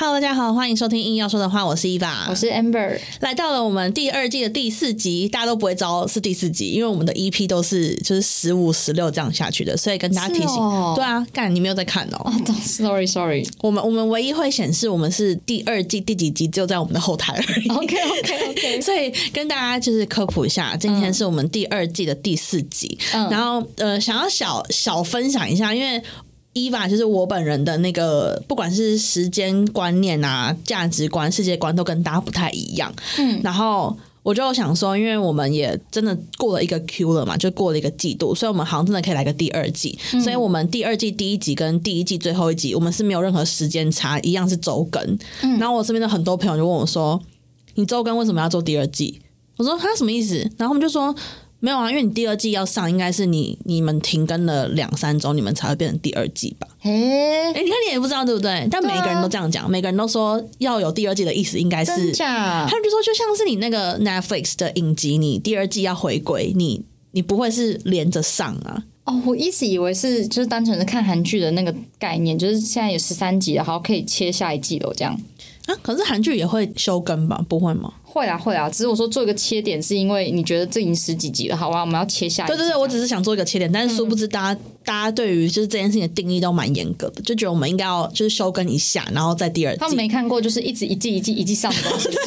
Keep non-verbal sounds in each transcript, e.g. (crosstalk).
Hello，大家好，欢迎收听硬要说的话，我是伊娃，我是 Amber，来到了我们第二季的第四集，大家都不会知道是第四集，因为我们的 EP 都是就是十五、十六这样下去的，所以跟大家提醒，哦。对啊，干你没有在看哦，哦、s o r r y Sorry，我们我们唯一会显示我们是第二季第几集，就在我们的后台而已。OK OK OK，(laughs) 所以跟大家就是科普一下，今天是我们第二季的第四集，嗯。然后呃，想要小小分享一下，因为。伊娃就是我本人的那个，不管是时间观念啊、价值观、世界观，都跟大家不太一样。嗯，然后我就想说，因为我们也真的过了一个 Q 了嘛，就过了一个季度，所以我们好像真的可以来个第二季。所以我们第二季第一集跟第一季最后一集，我们是没有任何时间差，一样是周更。嗯然后我身边的很多朋友就问我说：“你周更为什么要做第二季？”我说：“他什么意思？”然后我们就说。没有啊，因为你第二季要上，应该是你你们停更了两三周，你们才会变成第二季吧？哎，哎，你看你也不知道对不对？但每一个人都这样讲，每个人都说要有第二季的意思，应该是他？们就说，就像是你那个 Netflix 的影集，你第二季要回归，你你不会是连着上啊？哦，我一直以为是就是单纯的看韩剧的那个概念，就是现在有十三集了，好可以切下一季了，这样。啊，可是韩剧也会休更吧？不会吗？会啊会啊，只是我说做一个切点，是因为你觉得这已经十几集了，好吧，我们要切下一集。对对对，我只是想做一个切点，但是殊不知大家、大家对于就是这件事情的定义都蛮严格的，就觉得我们应该要就是休更一下，然后再第二季。他们没看过，就是一直一季一季一季上的东西，(laughs)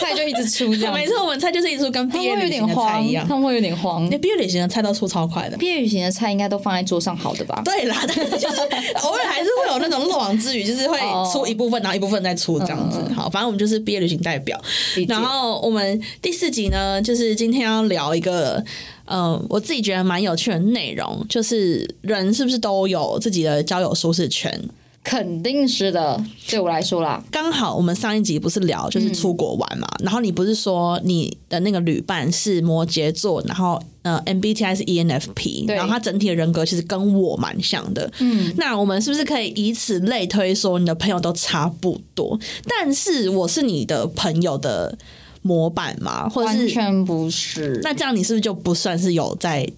菜就一直出这样子。每次我们菜就是一出跟毕业旅行的菜一样，，他们会有点慌那。毕业旅行的菜都出超快的。毕业旅行的菜应该都放在桌上好的吧？对啦，但是就是偶尔还是会有那种漏网之鱼，就是会哦出一部分，然后一部分再出这样子。好，反正我们就是毕业旅行代表。然后我们第四集呢，就是今天要聊一个，呃，我自己觉得蛮有趣的内容，就是人是不是都有自己的交友舒适圈？肯定是的，对我来说啦，刚好我们上一集不是聊就是出国玩嘛，然后你不是说你的那个旅伴是摩羯座，然后呃 MBTI 是 ENFP，然后他整体的人格其实跟我蛮像的。嗯，那我们是不是可以以此类推，说你的朋友都差不多？但是我是你的朋友的模板吗？或者完是全不是。那这样你是不是就不算是有在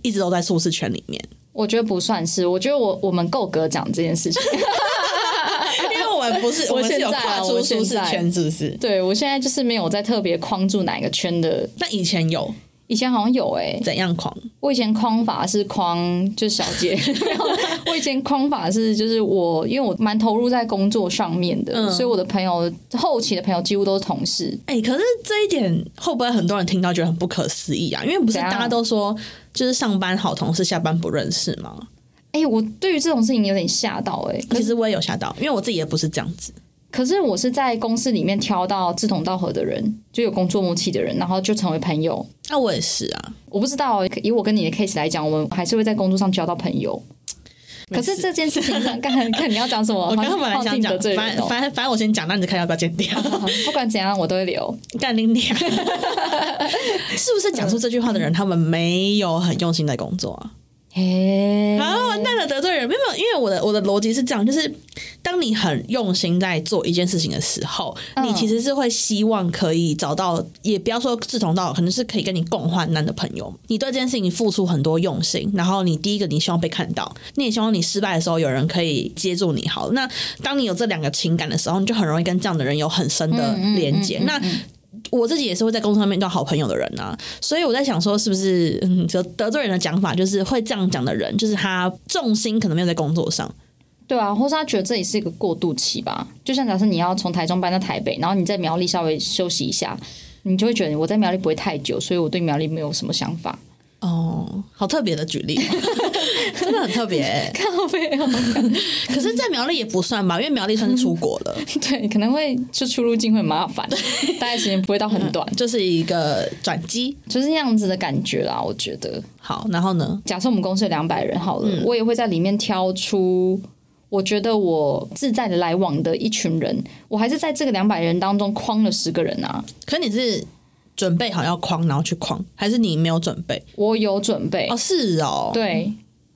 一直都在舒适圈里面？我觉得不算是，我觉得我我们够格讲这件事情。(laughs) 因为我们不是，我我们是有现在啊跨出我舒适现在圈，是不是？对我现在就是没有在特别框住哪一个圈的，那以前有以前好像有诶、怎样框？我以前框法是框就是小姐，(laughs) 我以前框法是就是我因为我蛮投入在工作上面的，嗯所以我的朋友后期的朋友几乎都是同事。哎、可是这一点会不会很多人听到觉得很不可思议啊？因为不是大家都说，就是上班好同事，下班不认识吗？哎、我对于这种事情有点吓到哎、其实我也有吓到，因为我自己也不是这样子。可是我是在公司里面挑到志同道合的人，就有工作默契的人，然后就成为朋友。那我也是啊，我不知道，以我跟你的 case 来讲，我们还是会在工作上交到朋友。可是这件事情上，看看你要讲什么，(laughs) 我刚刚本来想讲反正反正反正我先讲，那你就看要不要剪掉。(laughs) 不管怎样，我都会留。(laughs) 干你娘！是不是讲出这句话的人，他们没有很用心在工作啊？嘿，好，完蛋了，得罪人！没有，因为我的我的逻辑是这样，就是当你很用心在做一件事情的时候，嗯你其实是会希望可以找到，也不要说志同道合，可能是可以跟你共患难的朋友。你对这件事情付出很多用心，然后你第一个你希望被看到，你也希望你失败的时候有人可以接住你。好，那当你有这两个情感的时候，你就很容易跟这样的人有很深的连接。那我自己也是会在工作上面遇到好朋友的人啊，所以我在想说，是不是嗯，得得罪人的讲法，就是会这样讲的人，就是他重心可能没有在工作上。对啊，或是他觉得这里是一个过渡期吧。就像假设你要从台中搬到台北，然后你在苗栗稍微休息一下，你就会觉得我在苗栗不会太久，所以我对苗栗没有什么想法。哦，好特别的举例，(laughs) 真的很特别欸、靠背哦，可是，在苗栗也不算吧，因为苗栗算是出国了，(laughs) 对，可能会就出入境会很麻烦，大概时间不会到很短，就是一个转机。就是那样子的感觉啦。我觉得，好，然后呢？假设我们公司有两百人好了，嗯我也会在里面挑出。我觉得我自在的来往的一群人，我还是在这个两百人当中框了十个人啊。可你是准备好要框，然后去框，还是你没有准备？我有准备，哦，是哦，，对，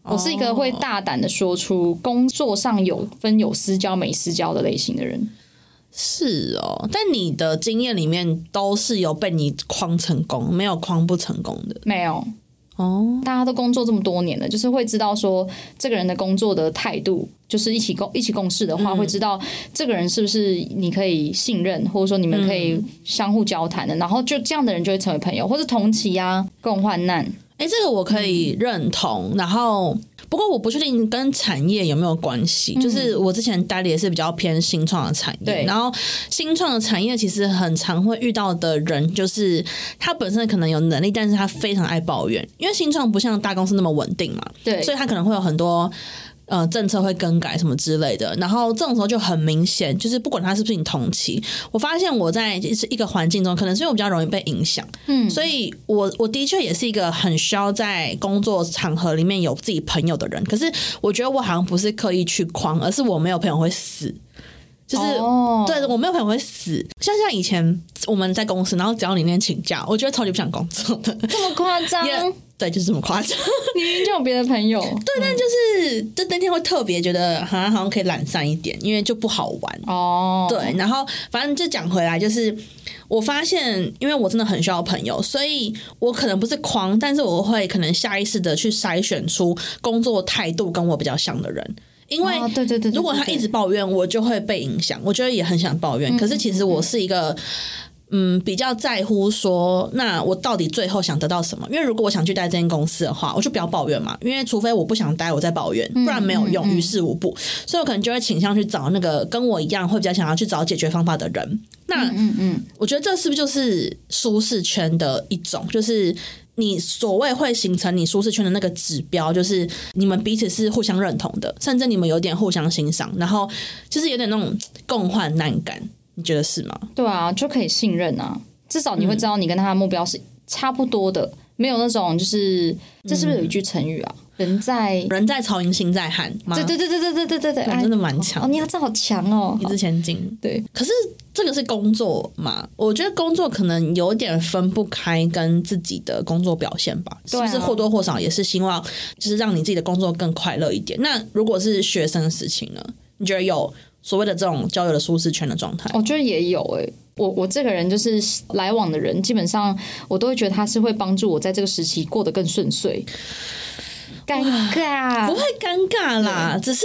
我是一个会大胆的说出工作上有分有私交没私交的类型的人。是哦。但你的经验里面都是有被你框成功，没有框不成功的。没有，哦，大家都工作这么多年了，就是会知道说这个人的工作的态度，就是一起共一起共事的话，会知道这个人是不是你可以信任，或者说你们可以相互交谈的，然后就这样的人就会成为朋友，或是同期啊，共患难。哎，这个我可以认同。然后，不过我不确定跟产业有没有关系。就是我之前待的也是比较偏新创的产业，对然后新创的产业其实很常会遇到的人，就是他本身可能有能力，但是他非常爱抱怨，因为新创不像大公司那么稳定嘛，对，所以他可能会有很多。呃，政策会更改什么之类的，然后这种时候就很明显，就是不管他是不是你同期，我发现我在是一个环境中，可能是因为我比较容易被影响，嗯，所以我我的确也是一个很需要在工作场合里面有自己朋友的人，可是我觉得我好像不是刻意去框，而是我没有朋友会死。就是、哦。对我没有朋友会死，像像以前我们在公司，然后只要你那天请假，我觉得超级不想工作的，这么夸张，(laughs) 也对，就是这么夸张。你 (laughs) 明明就有别的朋友，(laughs) 对，但就是就那天会特别觉得好像好像可以懒散一点，因为就不好玩。哦，对，然后反正就讲回来，就是我发现，因为我真的很需要朋友，所以我可能不是狂，但是我会可能下意识的去筛选出工作态度跟我比较像的人。因为哦对对对对如果他一直抱怨，我就会被影响。我觉得也很想抱怨，可是其实我是一个。嗯，比较在乎说，那我到底最后想得到什么？因为如果我想去待这间公司的话，我就不要抱怨嘛。因为除非我不想待，我再抱怨，不然没有用，于事无补。所以我可能就会倾向去找那个跟我一样会比较想要去找解决方法的人。那嗯嗯，我觉得这是不是就是舒适圈的一种？就是你所谓会形成你舒适圈的那个指标，就是你们彼此是互相认同的，甚至你们有点互相欣赏，然后就是有点那种共患难感。你觉得是吗？对啊，就可以信任啊，至少你会知道你跟他的目标是差不多的，没有那种就是这是不是有一句成语啊？人在人在曹营心在汉吗？对对对对对对对对对，哎真的蛮强哦，强，你要这好强哦，一掷千金。对，可是这个是工作嘛？我觉得工作可能有点分不开跟自己的工作表现吧，是不是或多或少也是希望就是让你自己的工作更快乐一点？那如果是学生的事情呢？你觉得有所谓的这种交友的舒适圈的状态？我觉得也有诶、我我这个人就是来往的人，基本上我都会觉得他是会帮助我在这个时期过得更顺遂。尴尬不会尴尬啦，只是。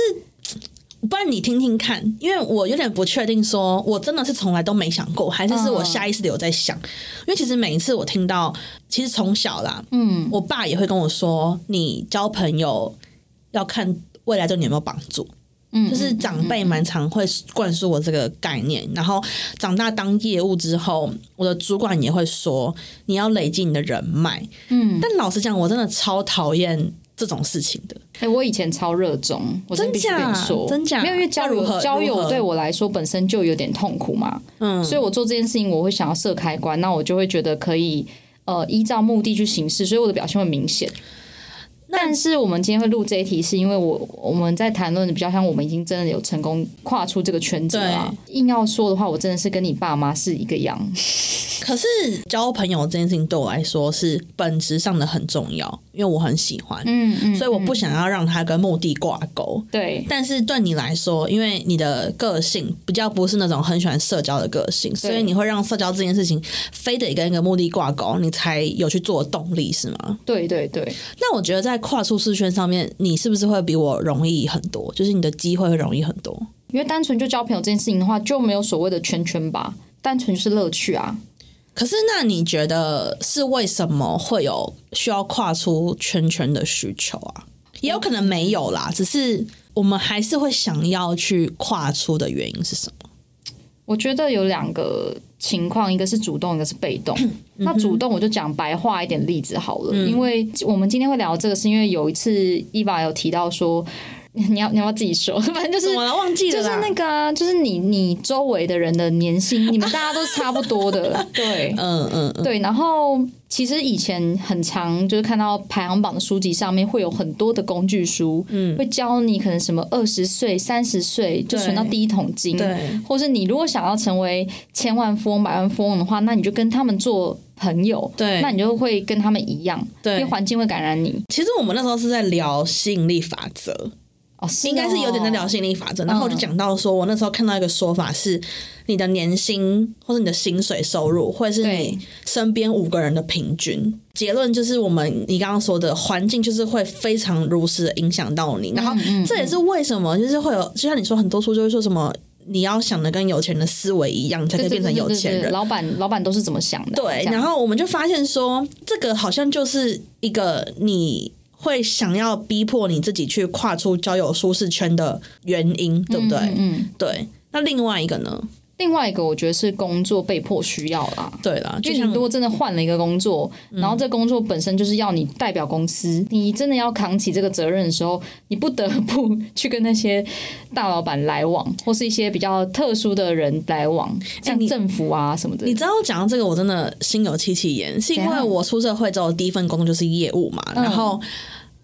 不然你听听看，因为我有点不确定，说我真的是从来都没想过，还是是我下意识的有在想。因为其实每一次我听到，其实从小啦，嗯，我爸也会跟我说，你交朋友要看未来对你有没有帮助。嗯，就是长辈蛮常会灌输我这个概念，然后长大当业务之后，我的主管也会说你要累积你的人脉。嗯，但老实讲，我真的超讨厌这种事情的。哎、我以前超热衷，我真的真假没有，因为交友交友对我来说本身就有点痛苦嘛，嗯，所以我做这件事情我会想要设开关，那我就会觉得可以呃依照目的去行事，所以我的表现会明显。但是我们今天会录这一题，是因为我我们在谈论的比较像我们已经真的有成功跨出这个圈子了啊。硬要说的话，我真的是跟你爸妈是一个样。(laughs) 可是交朋友这件事情对我来说是本质上的很重要，因为我很喜欢，嗯嗯，所以我不想要让它跟目的挂钩。对但是对你来说，因为你的个性比较不是那种很喜欢社交的个性，所以你会让社交这件事情非得跟一个目的挂钩，你才有去做的动力，是吗？对对对，那我觉得在跨出视圈上面，你是不是会比我容易很多？就是你的机会会容易很多。因为单纯就交朋友这件事情的话，就没有所谓的圈圈吧，单纯就是乐趣啊。可是，那你觉得是为什么会有需要跨出圈圈的需求啊？也有可能没有啦，只是我们还是会想要去跨出的原因是什么？我觉得有两个情况，一个是主动，一个是被动。那主动我就讲白话一点例子好了，因为我们今天会聊这个，是因为有一次伊娃有提到说，你要你要要自己说，(laughs) 反正就是？忘记了就是那个啊，就是你你周围的人的年薪，你们大家都是差不多的，(laughs) 对。嗯嗯嗯，对，然后其实以前很常就是看到排行榜的书籍上面会有很多的工具书，嗯，会教你可能什么二十岁、三十岁就存到第一桶金，对，或是你如果想要成为千万富翁、百万富翁的话，那你就跟他们做朋友，对那你就会跟他们一样，对因为环境会感染你。其实我们那时候是在聊吸引力法则。哦，是应该是有点在聊心理法则。然后我就讲到说，我那时候看到一个说法是，你的年薪或者你的薪水收入，会是你身边五个人的平均。结论就是，我们你刚刚说的环境就是会非常如实的影响到你。然后这也是为什么，就是会有，就像你说，很多书就会说什么。你要想的跟有钱人的思维一样，你才可以变成有钱人。对对对对老板老板都是怎么想的？对，然后我们就发现说，这个好像就是一个你会想要逼迫你自己去跨出交友舒适圈的原因，对不对？嗯，对。那另外一个呢？另外一个我觉得是工作被迫需要啦。对啦，就像因为你如果真的换了一个工作，嗯然后这工作本身就是要你代表公司，你真的要扛起这个责任的时候，你不得不去跟那些大老板来往，或是一些比较特殊的人来往，像政府啊什么的。你知道讲到这个，我真的心有戚戚焉，是因为我出社会之后第一份工作就是业务嘛，然后。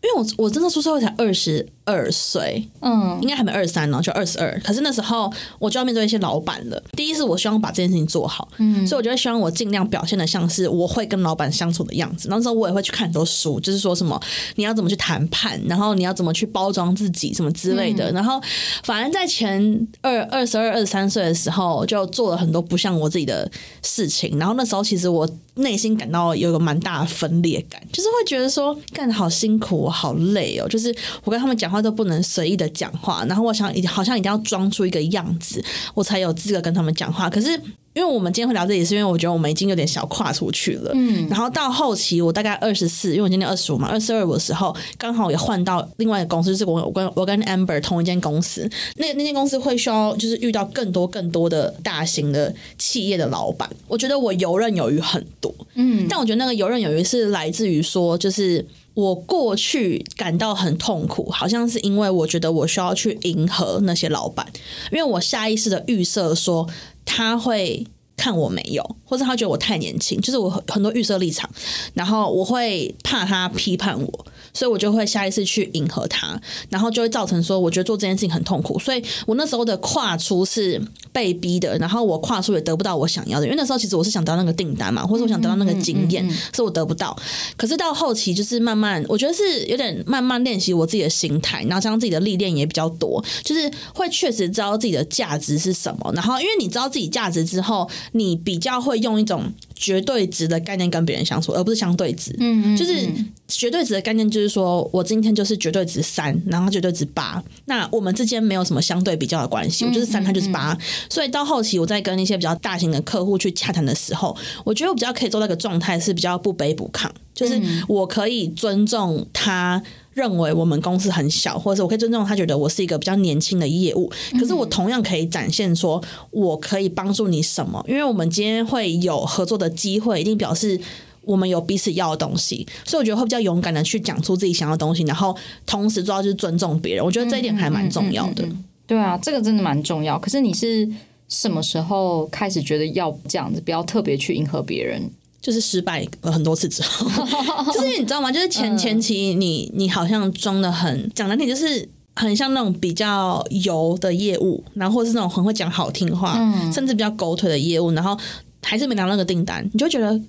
因为我我真的出社会才二十二岁，嗯应该还没二十三呢，就二十二。可是那时候我就要面对一些老板了。第一是我希望把这件事情做好，嗯所以我就会希望我尽量表现的像是我会跟老板相处的样子。然后那时候我也会去看很多书，就是说什么你要怎么去谈判，然后你要怎么去包装自己，什么之类嗯的。然后反正在前二二十二、二十三岁的时候，就做了很多不像我自己的事情。然后那时候其实我内心感到有一个蛮大的分裂感，就是会觉得说干得好辛苦，我好累哦。就是我跟他们讲话都不能随意的讲话，然后我想好像一定要装出一个样子，我才有资格跟他们讲话。可是因为我们今天会聊这里，是因为我觉得我们已经有点小跨出去了。嗯，然后到后期我大概二十四，因为我今年二十五嘛，二十二的时候刚好也换到另外一个公司，就是我我跟我跟 Amber 同一间公司，那那间公司会需要就是遇到更多更多的大型的企业的老板，我觉得我游刃有余很多。嗯，但我觉得那个游刃有余是来自于说，就是我过去感到很痛苦，好像是因为我觉得我需要去迎合那些老板，因为我下意识的预设说他会。看我没有，或者他觉得我太年轻，就是我很多预设立场，然后我会怕他批判我，所以我就会下意识去迎合他，然后就会造成说，我觉得做这件事情很痛苦，所以我那时候的跨出是被逼的，然后我跨出也得不到我想要的，因为那时候其实我是想得到那个订单嘛，或者我想得到那个经验，所以我得不到。可是到后期就是慢慢，我觉得是有点慢慢练习我自己的心态，然后加上自己的历练也比较多，就是会确实知道自己的价值是什么，然后因为你知道自己价值之后，你比较会用一种绝对值的概念跟别人相处，而不是相对值。嗯嗯，就是绝对值的概念就是说我今天就是绝对值三，然后绝对值八，那我们之间没有什么相对比较的关系，我就是三，他就是八，所以到后期我在跟一些比较大型的客户去洽谈的时候，我觉得我比较可以做到一个状态是比较不卑不亢，就是我可以尊重他。认为我们公司很小，或者是我可以尊重他，觉得我是一个比较年轻的业务。可是我同样可以展现说，我可以帮助你什么？因为我们今天会有合作的机会，一定表示我们有彼此要的东西。所以我觉得会比较勇敢的去讲出自己想要的东西，然后同时做到就是尊重别人。我觉得这一点还蛮重要的。对啊，这个真的蛮重要。可是你是什么时候开始觉得要这样子，不要特别去迎合别人？就是失败了很多次之后，(laughs) 就是你知道吗？就是前前期你你好像装的很讲难听，就是很像那种比较油的业务，然后或是那种很会讲好听话，甚至比较狗腿的业务，然后还是没拿到那个订单，你就会觉得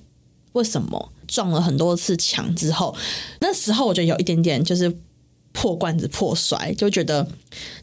为什么？撞了很多次墙之后，那时候我觉得有一点点就是破罐子破摔，就觉得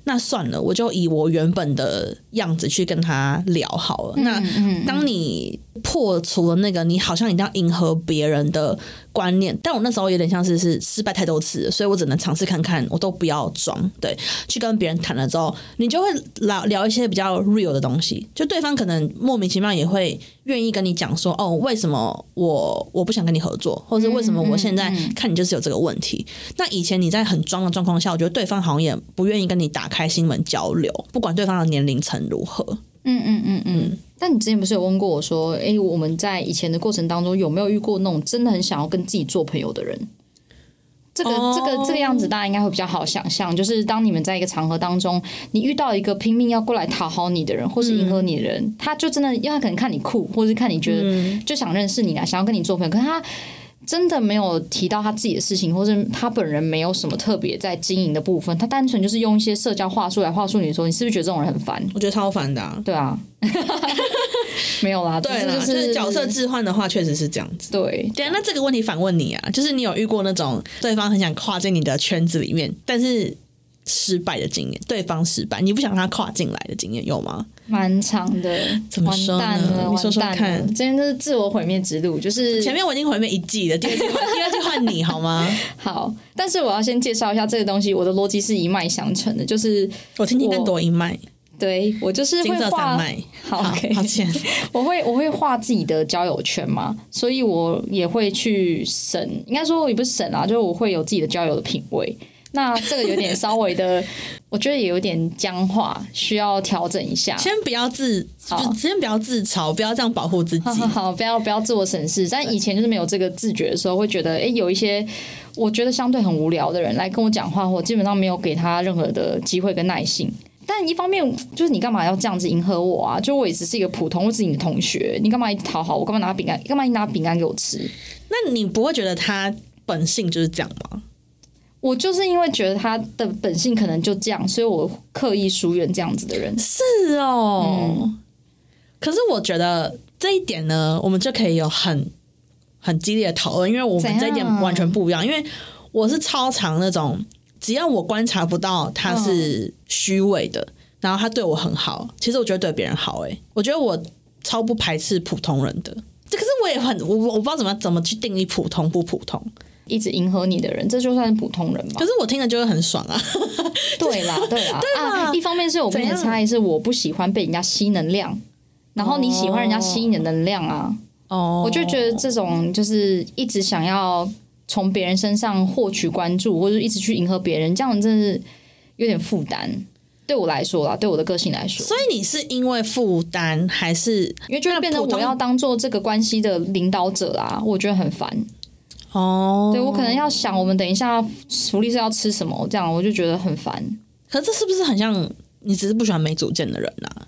那算了，我就以我原本的样子去跟他聊好了。那当你破除了那个你好像一定要迎合别人的观念，但我那时候有点像是是失败太多次，所以我只能尝试看看，我都不要装，对，去跟别人谈了之后，你就会聊聊一些比较 real 的东西，就对方可能莫名其妙也会愿意跟你讲说，哦，为什么我我不想跟你合作，或者是为什么我现在看你就是有这个问题。那以前你在很装的状况下，我觉得对方好像也不愿意跟你打开心门交流，不管对方的年龄层如何。嗯嗯嗯嗯。但你之前不是有问过我说，诶，我们在以前的过程当中有没有遇过那种真的很想要跟自己做朋友的人？这个、哦这个这个样子，大家应该会比较好想象。就是当你们在一个场合当中，你遇到一个拼命要过来讨好你的人，或是迎合你的人，他就真的，因为他可能看你酷，或是看你觉得、就想认识你啊，想要跟你做朋友，可是他。真的没有提到他自己的事情，或是他本人没有什么特别在经营的部分，他单纯就是用一些社交话术来话术你的时候，你是不是觉得这种人很烦？我觉得超烦的、啊。对啊，(laughs) 没有啦，对啦，只是就就是角色置换的话，确实是这样子。对对啊，那这个问题反问你啊，就是你有遇过那种对方很想跨进你的圈子里面，但是失败的经验，对方失败，你不想他跨进来的经验有吗？蛮长的，怎么说呢完蛋了，你说说看今天这是自我毁灭之路，就是前面我已经毁灭一季了，第二季换第二季换你好吗？(laughs) 好。但是我要先介绍一下这个东西，我的逻辑是一脉相承的，就是我听听看我多一脉，对我就是会画，脉。好抱歉，(laughs) 我会我会画自己的交友圈嘛，所以我也会去审，应该说也不是审啊，就是我会有自己的交友的品味。那这个有点稍微的，(laughs) 我觉得也有点僵化，需要调整一下。先不要自，先不要自嘲，不要这样保护自己 (laughs) 好。好好，不要不要自我审视。但以前就是没有这个自觉的时候，会觉得哎、诶有一些我觉得相对很无聊的人来跟我讲话，我基本上没有给他任何的机会跟耐性。但一方面就是你干嘛要这样子迎合我啊？就我也只是一个普通，我只是你的同学，你干嘛一直讨好我？干嘛拿饼干？干嘛一拿饼干给我吃？那你不会觉得他本性就是这样吗？我就是因为觉得他的本性可能就这样，所以我刻意疏远这样子的人。是哦，嗯可是我觉得这一点呢，我们就可以有很很激烈的讨论，因为我们这一点完全不一样。因为我是超常那种，只要我观察不到他是虚伪的，然后他对我很好，其实我觉得对别人好、欸，我觉得我超不排斥普通人的。这可是我也很我我不知道怎么怎么去定义普通不普通，一直迎合你的人，这就算是普通人吧可？是我听了就会很爽啊。(laughs) 对啦，对啦，(laughs) 啊，一方面是我跟你的差异是我不喜欢被人家吸能量，然后你喜欢人家吸你的能量啊，哦，我就觉得这种就是一直想要从别人身上获取关注，或者一直去迎合别人，这样真的是有点负担。对我来说啦，对我的个性来说，所以你是因为负担还是因为就会变成我要当做这个关系的领导者啦，我觉得很烦。哦？对我可能要想，我们等一下福利是要吃什么，这样我就觉得很烦。可是这是不是很像你只是不喜欢没主见的人啊？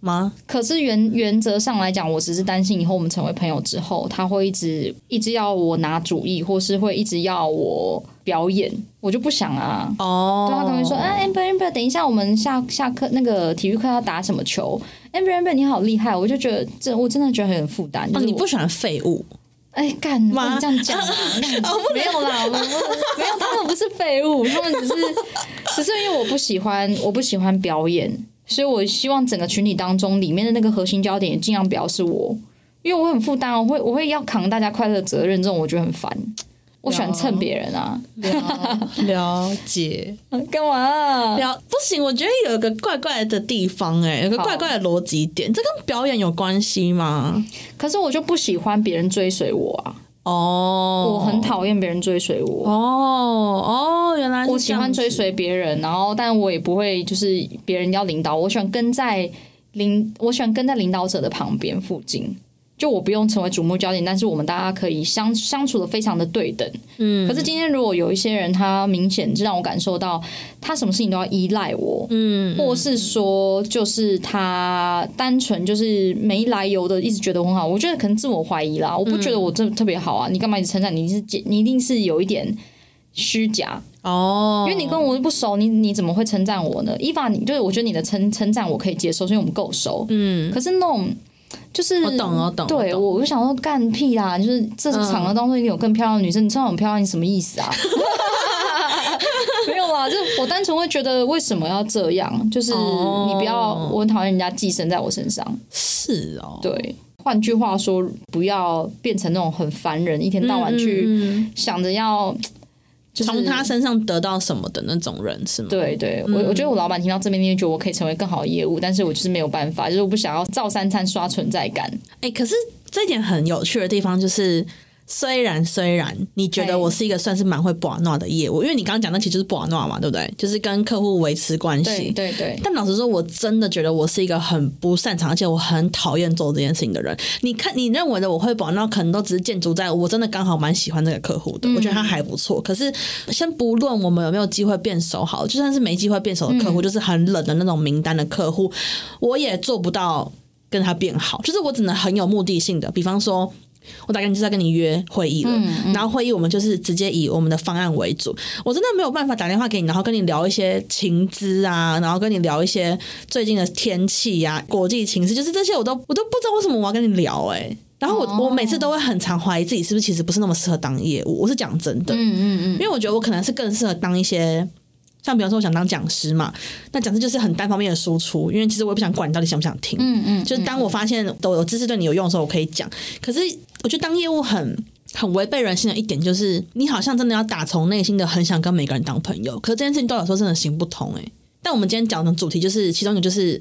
吗？可是原原则上来讲，我只是担心以后我们成为朋友之后，他会一直一直要我拿主意，或是会一直要我表演，我就不想啊。哦，对他可能会说：“哎、e Amber，等一下我们下下课那个体育课要打什么球？Amber Amber，你好厉害！”我就觉得这我真的觉得很负担。就哦，你不喜欢废物哎干，嘛这样讲啊！(laughs) 干没有啦，我我没有，他们不是废物，(laughs) 他们只是只是因为我不喜欢，我不喜欢表演，所以我希望整个群体当中里面的那个核心焦点尽量不要是我，因为我很负担，我会我会要扛大家快乐的责任，这种我觉得很烦。我喜欢蹭别人啊，了解干嘛啊、了不行，我觉得有一个怪怪的地方、哎，有个好怪怪的逻辑点，这跟表演有关系吗？可是我就不喜欢别人追随我啊，哦，我很讨厌别人追随我。哦哦，原来是我喜欢追随别人，然后但我也不会就是别人要领导我，我喜欢跟在领，我喜欢跟在领导者的旁边附近。就我不用成为瞩目焦点，但是我们大家可以相相处的非常的对等。嗯，可是今天如果有一些人，他明显就让我感受到他什么事情都要依赖我，嗯，或是说就是他单纯就是没来由的一直觉得我很好，我觉得可能自我怀疑啦。我不觉得我这特别好啊，你干嘛一直称赞你？你是你一定是有一点虚假，哦，因为你跟我不熟，你你怎么会称赞我呢？伊凡，你就是我觉得你的称称赞我可以接受，是因为我们够熟。嗯，可是那种就是我懂我懂对我我就想说干屁啦！就是这场合当中一定有更漂亮的女生，你称赞我很漂亮，你什么意思啊？(laughs) 没有啦，就是我单纯会觉得为什么要这样？就是哦你不要，我很讨厌人家寄生在我身上。是哦，对，换句话说，不要变成那种很烦人，一天到晚去嗯想着要。就是从他身上得到什么的那种人是吗？，对对，我我觉得我老板听到这边，因为觉得我可以成为更好的业务，但是我就是没有办法，就是我不想要照三餐刷存在感。哎、可是这一点很有趣的地方就是。虽然虽然你觉得我是一个算是蛮会不诺的业务，因为你刚刚讲的其实就是不诺嘛，对不对？就是跟客户维持关系。对对，但老实说，我真的觉得我是一个很不擅长，而且我很讨厌做这件事情的人。你看，你认为的我会保那可能都只是建筑在我真的刚好蛮喜欢这个客户的，我觉得他还不错。可是先不论我们有没有机会变熟，好，就算是没机会变熟的客户，就是很冷的那种名单的客户，我也做不到跟他变好。就是我只能很有目的性的，比方说。我大概就是在跟你约会议了，然后会议我们就是直接以我们的方案为主。我真的没有办法打电话给你，然后跟你聊一些情资啊，然后跟你聊一些最近的天气呀、国际情势，就是这些我都我都不知道为什么我要跟你聊哎、然后我、我每次都会很常怀疑自己是不是其实不是那么适合当业务，我是讲真的，嗯嗯嗯，因为我觉得我可能是更适合当一些像比方说，我想当讲师嘛，那讲师就是很单方面的输出，因为其实我也不想管你到底想不想听。嗯嗯，就是当我发现都有知识对你有用的时候，我可以讲。可是我觉得当业务很很违背人性的一点，就是你好像真的要打从内心的很想跟每个人当朋友，可是这件事情对我来说真的行不通诶、但我们今天讲的主题就是其中一个就是。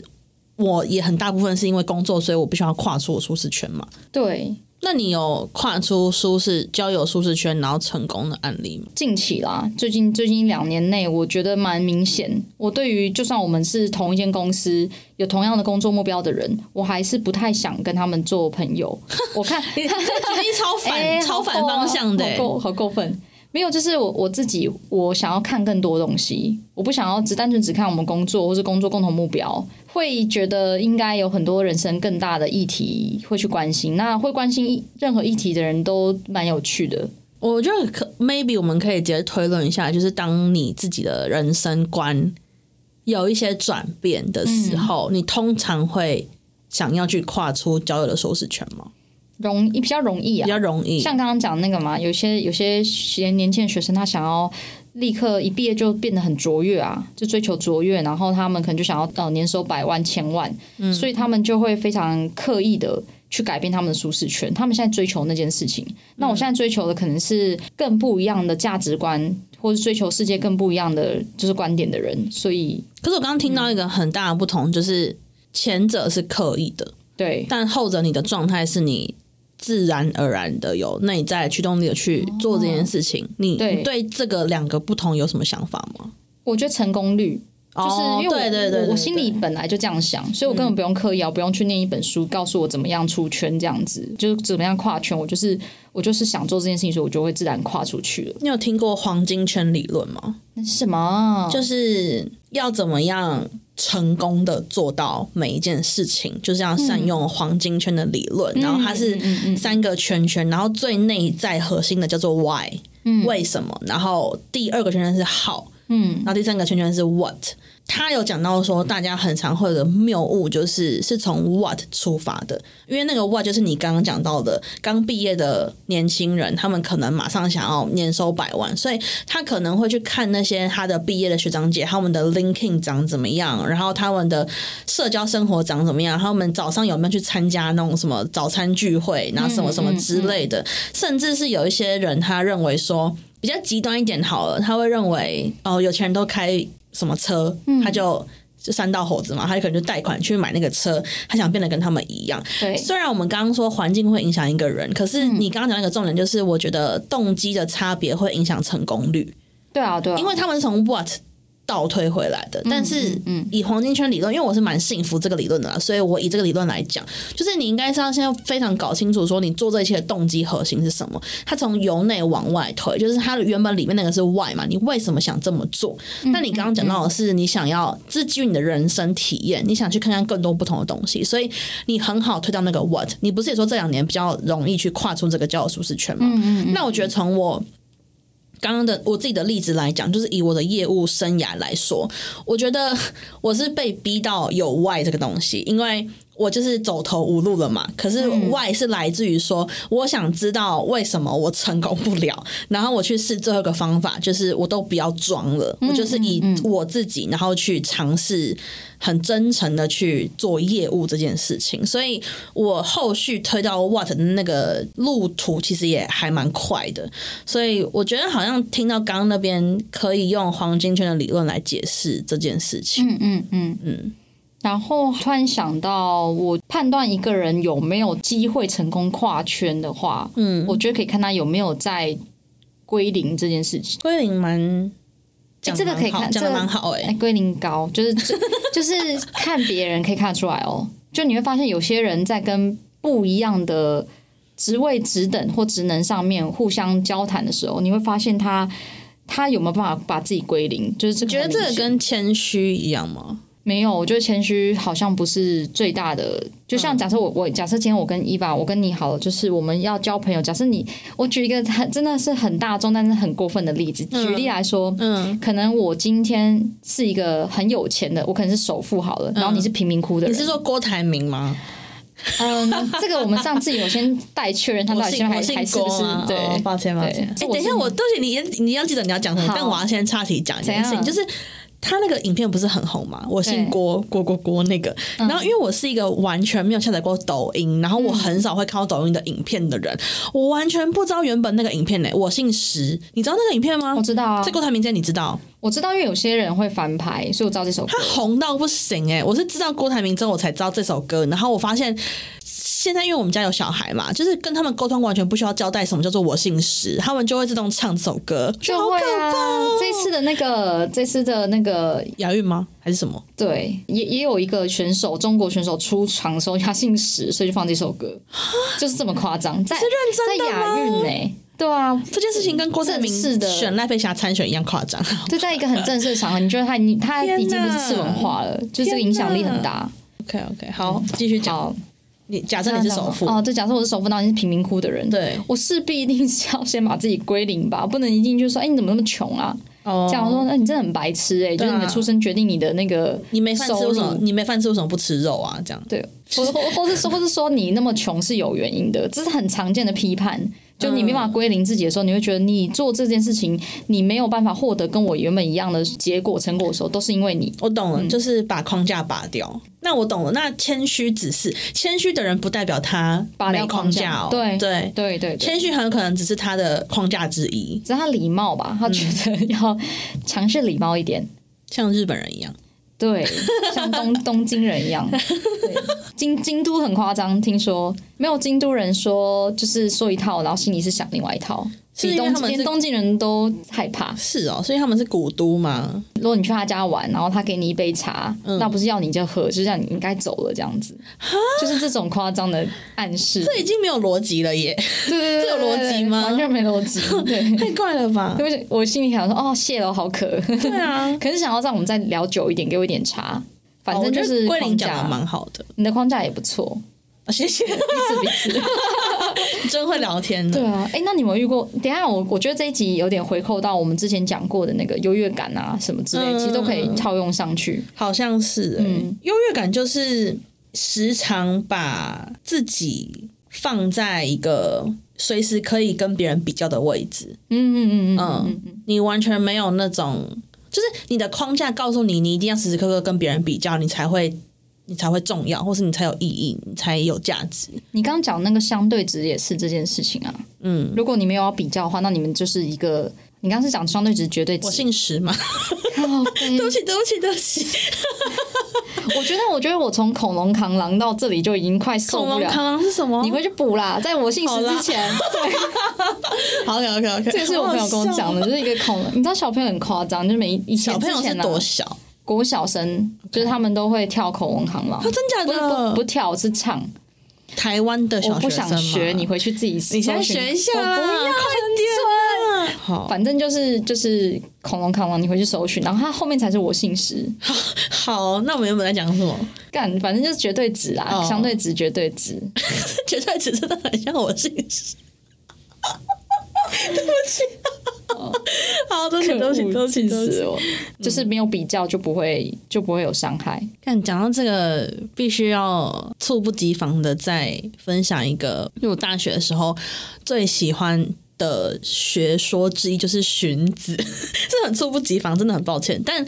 我也很大部分是因为工作，所以我必须要跨出我舒适圈嘛。对，那你有跨出舒适交友舒适圈，然后成功的案例吗？近期啦，最近最近两年内，我觉得蛮明显。我对于就算我们是同一间公司，有同样的工作目标的人，我还是不太想跟他们做朋友。(laughs) 我看这个举例超反、(laughs) 哎超反方向的、欸好过好过分。没有，就是我我自己，我想要看更多东西，我不想要只单纯只看我们工作或是工作共同目标，会觉得应该有很多人生更大的议题会去关心。那会关心任何议题的人都蛮有趣的。我觉得可 maybe 我们可以直接推论一下，就是当你自己的人生观有一些转变的时候，你通常会想要去跨出交友的舒适圈吗？容易比较容易啊。比，较容易，像刚刚讲那个嘛，有些有些学年轻的学生，他想要立刻一毕业就变得很卓越啊，就追求卓越，然后他们可能就想要呃年收百万、千万，所以他们就会非常刻意的去改变他们的舒适圈。他们现在追求那件事情，那我现在追求的可能是更不一样的价值观，或是追求世界更不一样的就是观点的人。所以可是我刚刚听到一个很大的不同，就是前者是刻意的，对。但后者你的状态是你自然而然的有内在驱动力的去做这件事情。你对你对这个两个不同有什么想法吗？我觉得成功率就是因为我、哦对对对对我我心里本来就这样想，所以我根本不用刻意啊，我不用去念一本书告诉我怎么样出圈这样子，就是怎么样跨圈。我就是我就是想做这件事情，所以我就会自然跨出去了。你有听过黄金圈理论吗？那是什么？就是要怎么样成功的做到每一件事情，就是要善用黄金圈的理论。然后它是三个圈圈，然后最内在核心的叫做 why，、为什么？然后第二个圈圈是 how，嗯，然后第三个圈圈是 what。他有讲到说，大家很常会的谬误，就是是从 what 出发的，因为那个 what 就是你刚刚讲到的，刚毕业的年轻人，他们可能马上想要年收百万，所以他可能会去看那些他的毕业的学长姐，他们的 linking 长怎么样，然后他们的社交生活长怎么样，他们早上有没有去参加那种什么早餐聚会，然后什么什么之类的，甚至是有一些人他认为说比较极端一点好了，他会认为哦，有钱人都开什么车，他就。就三道猴子嘛，他可能就贷款去买那个车，他想变得跟他们一样。对虽然我们刚刚说环境会影响一个人，可是你刚刚讲那个重点就是，我觉得动机的差别会影响成功率，对啊对啊，因为他们是从 what 倒推回来的。但是以黄金圈理论，因为我是蛮信服这个理论的啦，所以我以这个理论来讲，就是你应该是要现在非常搞清楚，说你做这一切的动机核心是什么。它从由内往外推，就是它原本里面那个是 why 嘛，你为什么想这么做？那你刚刚讲到的是你想要，这是基于你的人生体验，你想去看看更多不同的东西，所以你很好推到那个 what。你不是也说这两年比较容易去跨出这个交友舒适圈吗？那我觉得从我。刚刚的我自己的例子来讲，就是以我的业务生涯来说，我觉得我是被逼到有 Y 这个东西，因为我就是走投无路了嘛。可是 why 是来自于说，我想知道为什么我成功不了，然后我去试最后一个方法，就是我都不要装了，我就是以我自己，然后去尝试很真诚的去做业务这件事情。所以我后续推到 What 的那个路途其实也还蛮快的。所以我觉得好像听到刚刚那边可以用黄金圈的理论来解释这件事情。嗯嗯嗯嗯。然后突然想到，我判断一个人有没有机会成功跨圈的话，嗯，我觉得可以看他有没有在归零这件事情。归零蛮。讲这个可以看，讲的蛮好哎、欸，归零高就是 (laughs) 就是看别人可以看得出来哦。就你会发现有些人在跟不一样的职位、职等或职能上面互相交谈的时候，你会发现他他有没有办法把自己归零？就是这觉得这个跟谦虚一样吗？没有，我觉得谦虚好像不是最大的。就像假设我我假设今天我跟伊娃，我跟你好了，就是我们要交朋友。假设你，我举一个很真的是很大众但是很过分的例子，举例来说，嗯，可能我今天是一个很有钱的，我可能是首富好了，然后你是贫民窟的人，你是说郭台铭吗？嗯，这个我们上次有先代确认他到底现在还还是不是？对，抱歉抱歉。哎，等一下，我对不起你，你要记得你要讲什么，但我要先插题讲一件事情，就是。他那个影片不是很红嘛？我姓郭，郭郭郭那个。然后因为我是一个完全没有下载过抖音，然后我很少会看到抖音的影片的人，我完全不知道原本那个影片呢。我姓石，你知道那个影片吗？我知道啊。这郭台铭在你知道？我知道，因为有些人会翻拍，所以我知道这首歌。他红到不行哎！我是知道郭台铭之后，我才知道这首歌。然后我发现。现在因为我们家有小孩嘛，就是跟他们沟通完全不需要交代什么叫做我姓石，他们就会自动唱这首歌，就会啊。这次的那个，这次的那个亚运吗？还是什么？(laughs) 对，也也有一个选手，中国选手出场的时候他姓石，所以就放这首歌，就是这么夸张。在在亚运呢？对啊，这件事情跟郭台铭选赖佩霞参选一样夸张。就在一个很正式的场合，你觉得他他已经不是次文化了，就这个影响力很大。OK OK，好，继续讲。你假设你是首富哦，对，假设我是首富，那你是贫民窟的人，对我势必一定是要先把自己归零吧，不能一进去说，哎，你怎么那么穷啊？哦，假如说，那你真的很白痴哎，就是你的出生决定你的那个你没饭吃为什么？你没饭吃为什么不吃肉啊？这样对，或或或是说，或是说你那么穷是有原因的，这是很常见的批判。就你没办法归零自己的时候，你会觉得你做这件事情，你没有办法获得跟我原本一样的结果成果的时候，都是因为你。我懂了，就是把框架拔掉。那我懂了。那谦虚只是谦虚的人，不代表他拔掉框架哦。对对对对，谦虚很可能只是他的框架之一，只是他礼貌吧？他觉得要尝试礼貌一点，像日本人一样。对，(laughs) 像东东京人一样，京京都很夸张，听说没有京都人说就是说一套，然后心里是想另外一套。比东连东京人都害怕，是哦，所以他们是古都嘛。如果你去他家玩，然后他给你一杯茶，那不是要你就喝，就是让你应该走了这样子，就是这种夸张的暗示。这已经没有逻辑了耶！对对对，(laughs) 这有逻辑吗？完全没逻辑，(laughs) 对，太怪了吧？对不起，我心里想说，哦，谢了，好渴。对啊，(laughs) 可是想要让我们再聊久一点，给我一点茶。反正就是桂林讲的蛮好的，你的框架也不错。谢谢，彼此彼此，(laughs) 真会聊天的。对啊，哎，那你们遇过？等下我我觉得这一集有点回扣到我们之前讲过的那个优越感啊，什么之类，其实都可以套用上去。好像是，嗯，优越感就是时常把自己放在一个随时可以跟别人比较的位置。嗯嗯嗯嗯嗯，你完全没有那种，就是你的框架告诉你，你一定要时时刻刻跟别人比较，你才会。你才会重要，或是你才有意义，你才有价值。你刚刚讲那个相对值也是这件事情啊。嗯，如果你没有要比较的话，那你们就是一个。你刚刚是讲相对值绝对值。我姓石嘛。(laughs) 对不起，对不起，对不起。(laughs) 我觉得，我觉得我从恐龙扛狼到这里就已经快受不了。恐龙扛狼是什么？你回去补啦，在我姓石之前。对。(laughs) 好，OK，OK，OK。这是我朋友跟我讲的，就是一个恐龙。你知道小朋友很夸张，就是每以前小朋友是多小。国小生就是他们都会跳口红行嘛？真假的？不不跳是唱。台湾的小学生学，你回去自己你先学一下。不要快点。好，反正就是就是恐龙扛王，你回去搜寻，然后他后面才是我姓石。好，那我们原本在讲什么？干，反正就是绝对值啊，相对值，绝对值，(laughs) 绝对值真的很像我姓石。(laughs) 对不起。(laughs) 好，都起都起都起死我！就是没有比较，就不会就不会有伤害。看讲到这个，必须要猝不及防的再分享一个，因为我大学的时候最喜欢的学说之一就是荀子，(laughs) 这很猝不及防，真的很抱歉。但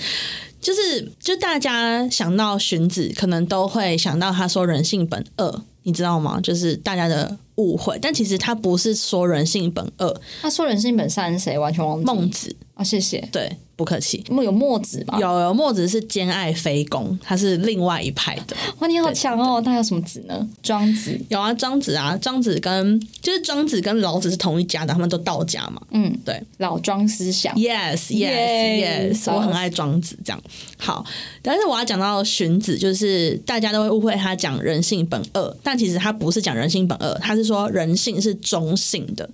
就是就大家想到荀子，可能都会想到他说“人性本恶”。你知道吗？就是大家的误会，但其实他不是说人性本恶，他说人性本善是谁？完全忘记。孟子啊，谢谢。对。不客气，有墨子吧？有有墨子是兼爱非攻，他是另外一派的。哇，你好强哦！他有什么子呢？庄子有啊，庄子啊，庄子跟就是庄子跟老子是同一家的，他们都道家嘛。嗯，对，老庄思想。Yes Yes Yes，我很爱庄子。这样好，但是我要讲到荀子，就是大家都会误会他讲人性本恶，但其实他不是讲人性本恶，他是说人性是中性的。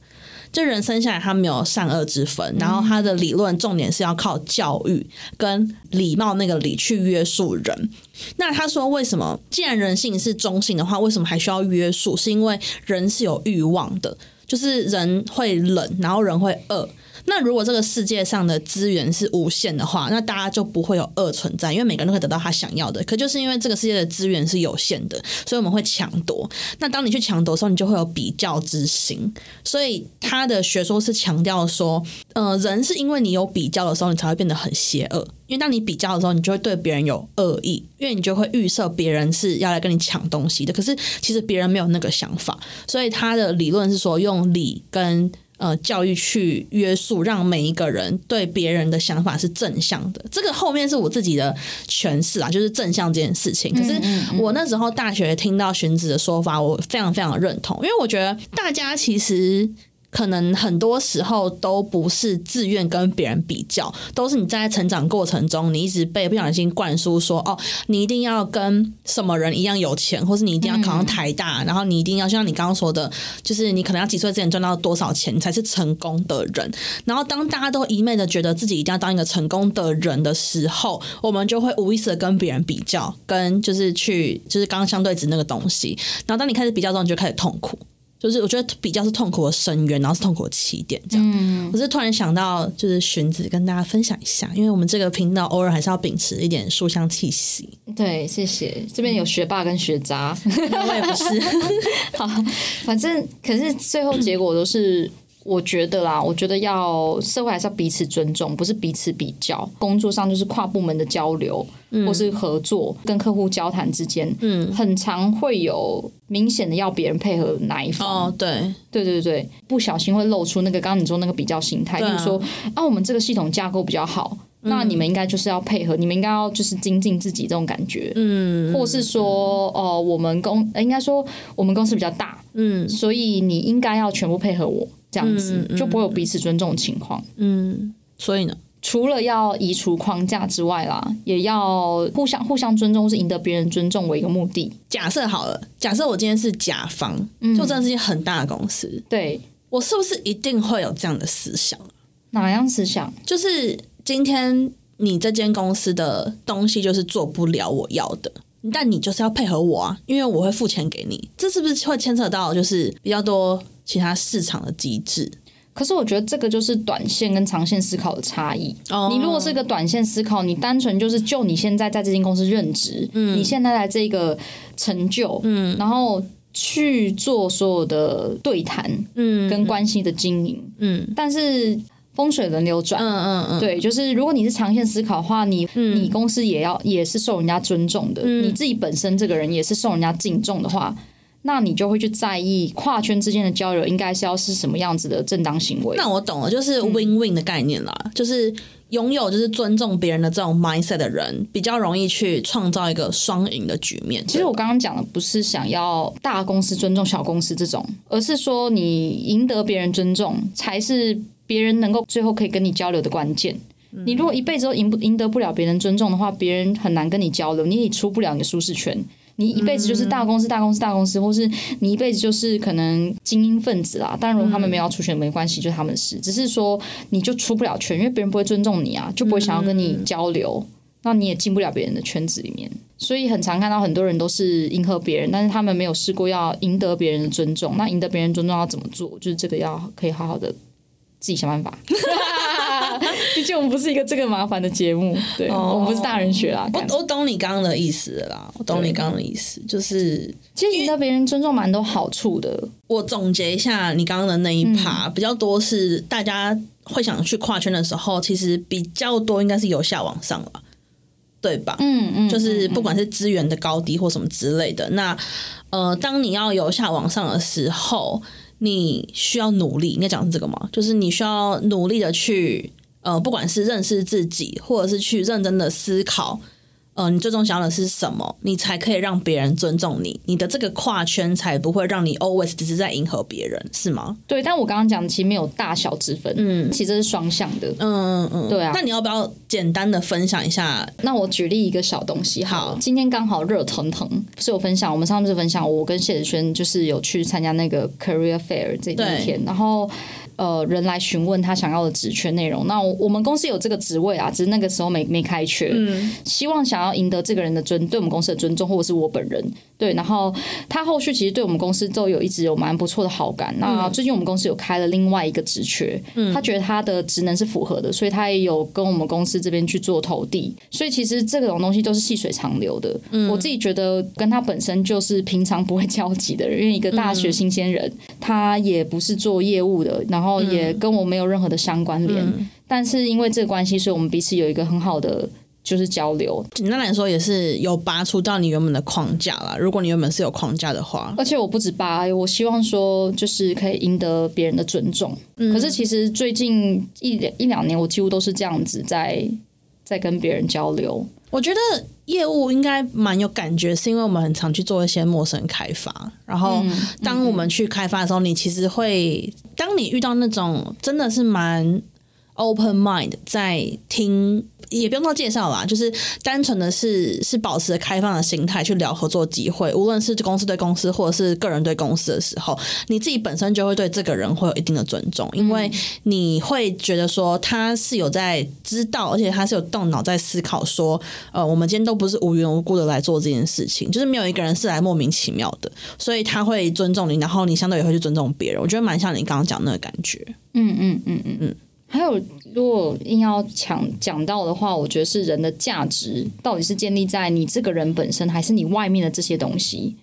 就人生下来，他没有善恶之分，然后他的理论重点是要靠教育跟礼貌那个礼去约束人。那他说，为什么既然人性是中性的话，为什么还需要约束？是因为人是有欲望的，就是人会冷，然后人会饿。那如果这个世界上的资源是无限的话，那大家就不会有恶存在，因为每个人都可以得到他想要的。可就是因为这个世界的资源是有限的，所以我们会抢夺。那当你去抢夺的时候，你就会有比较之心。所以他的学说是强调说，呃，人是因为你有比较的时候，你才会变得很邪恶。因为当你比较的时候，你就会对别人有恶意，因为你就会预设别人是要来跟你抢东西的。可是其实别人没有那个想法，所以他的理论是说用理跟呃教育去约束，让每一个人对别人的想法是正向的。这个后面是我自己的诠释啊，就是正向这件事情。可是我那时候大学听到荀子的说法，我非常非常认同，因为我觉得大家其实。可能很多时候都不是自愿跟别人比较，都是你在成长过程中，你一直被不小心灌输说，哦，你一定要跟什么人一样有钱，或是你一定要考上台大，然后你一定要像你刚刚说的，就是你可能要几岁之前赚到多少钱，你才是成功的人。然后当大家都一昧的觉得自己一定要当一个成功的人的时候，我们就会无意识的跟别人比较，跟就是去就是刚刚相对值那个东西。然后当你开始比较之后，你就开始痛苦。就是我觉得比较是痛苦的深渊，然后是痛苦的起点，这样。我是突然想到，就是荀子跟大家分享一下，因为我们这个频道偶尔还是要秉持一点书香气息。(laughs) 对，谢谢。这边有学霸跟学渣，我也不是。(laughs) 好，反正可是最后结果都是。我觉得啦，我觉得要社会还是要彼此尊重，不是彼此比较。工作上就是跨部门的交流，或是合作，跟客户交谈之间，嗯，很常会有明显的要别人配合哪一方。哦，对，对对对不小心会露出那个刚刚你说那个比较心态，就是说啊，我们这个系统架构比较好，那你们应该就是要配合，你们应该要就是精进自己这种感觉，嗯，或是说哦，我们公应该说我们公司比较大，嗯，所以你应该要全部配合我。这样子就不会有彼此尊重的情况。嗯，所以呢，除了要移除框架之外啦，也要互相互相尊重，是赢得别人尊重为一个目的。假设好了，假设我今天是甲方，就真的是一很大的公司，对我是不是一定会有这样的思想？哪样思想？就是今天你这间公司的东西就是做不了我要的，但你就是要配合我啊，因为我会付钱给你。这是不是会牵扯到就是比较多？其他市场的机制，可是我觉得这个就是短线跟长线思考的差异。你如果是一个短线思考，你单纯就是就你现在在这间公司任职，嗯。你现在的这个成就，嗯，然后去做所有的对谈，嗯，跟关系的经营，嗯，但是风水轮流转，嗯嗯嗯，对，就是如果你是长线思考的话，你你公司也要也是受人家尊重的，你自己本身这个人也是受人家敬重的话。那你就会去在意跨圈之间的交流应该是要是什么样子的正当行为？那我懂了，就是 win win 的概念啦，就是拥有就是尊重别人的这种 mindset 的人，比较容易去创造一个双赢的局面。其实我刚刚讲的不是想要大公司尊重小公司这种，而是说你赢得别人尊重，才是别人能够最后可以跟你交流的关键。你如果一辈子都赢不赢得不了别人尊重的话，别人很难跟你交流，你也出不了你的舒适圈。你一辈子就是大公司、大公司、大公司，或是你一辈子就是可能精英分子啦。当然，如果他们没有出选，没关系，就是他们的事。只是说，你就出不了圈，因为别人不会尊重你啊，就不会想要跟你交流，那你也进不了别人的圈子里面。所以，很常看到很多人都是迎合别人，但是他们没有试过要赢得别人的尊重。那赢得别人尊重要怎么做？就是这个要可以好好的自己想办法。(laughs) (laughs) 毕竟我们不是一个这个麻烦的节目，对我们不是大人学啦。我我懂你刚刚的意思啦，我懂你刚刚的意思，就是其实赢得别人尊重蛮多好处的。我总结一下你刚刚的那一趴，比较多是大家会想去跨圈的时候，其实比较多应该是由下往上了，对吧？嗯嗯，就是不管是资源的高低或什么之类的。那呃，当你要由下往上的时候。你需要努力，应该讲是这个吗？就是你需要努力的去，呃，不管是认识自己，或者是去认真的思考。呃，你最终想要的是什么？你才可以让别人尊重你，你的这个跨圈才不会让你 always 只是在迎合别人，是吗？对，但我刚刚讲其实没有大小之分，嗯，其实是双向的，嗯嗯嗯，对啊。那你要不要简单的分享一下？那我举例一个小东西，好，今天刚好热腾腾，不是有分享，我们上次分享，我跟谢子轩就是有去参加那个 career fair 这一天，然后。呃人来询问他想要的职缺内容。那我们公司有这个职位啊，只是那个时候没没开缺。嗯，希望想要赢得这个人的尊，对我们公司的尊重，或者是我本人对。然后他后续其实对我们公司都有一直有蛮不错的好感。那最近我们公司有开了另外一个职缺，他觉得他的职能是符合的，所以他也有跟我们公司这边去做投递。所以其实这种东西都是细水长流的。我自己觉得跟他本身就是平常不会交集的人，因为一个大学新鲜人，他也不是做业务的，然后也跟我没有任何的相关联。但是因为这个关系，所以我们彼此有一个很好的就是交流。简单来说，也是有拔出到你原本的框架啦。如果你原本是有框架的话，而且我不止拔，我希望说就是可以赢得别人的尊重。可是其实最近一一两年，我几乎都是这样子在在跟别人交流。我觉得业务应该蛮有感觉，是因为我们很常去做一些陌生开发。然后，当我们去开发的时候，你其实会，当你遇到那种真的是蛮 open mind 在听。也不用做介绍啦，就是单纯的是是保持开放的心态去聊合作机会，无论是公司对公司或者是个人对公司的时候，你自己本身就会对这个人会有一定的尊重，因为你会觉得说他是有在知道，而且他是有动脑在思考，说呃，我们今天都不是无缘无故的来做这件事情，就是没有一个人是来莫名其妙的，所以他会尊重你，然后你相对也会去尊重别人，我觉得蛮像你刚刚讲那个感觉。嗯嗯嗯嗯嗯。还有，如果硬要讲讲到的话，我觉得是人的价值到底是建立在你这个人本身，还是你外面的这些东西？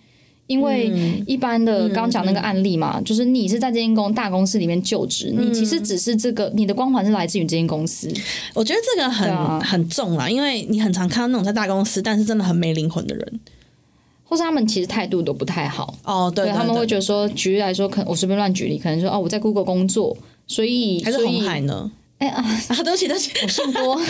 因为一般的刚讲那个案例嘛，就是你是在这间公大公司里面就职，你其实只是这个你的光环是来自于这间公司。我觉得这个很很重啦，因为你很常看到那种在大公司，但是真的很没灵魂的人，或是他们其实态度都不太好。哦，对，他们会觉得说，举例来说，可我随便乱举例，可能说哦，我在 Google 工作。所以还是红海呢？哎啊啊！对不起，对不起，我姓郭。我 (laughs)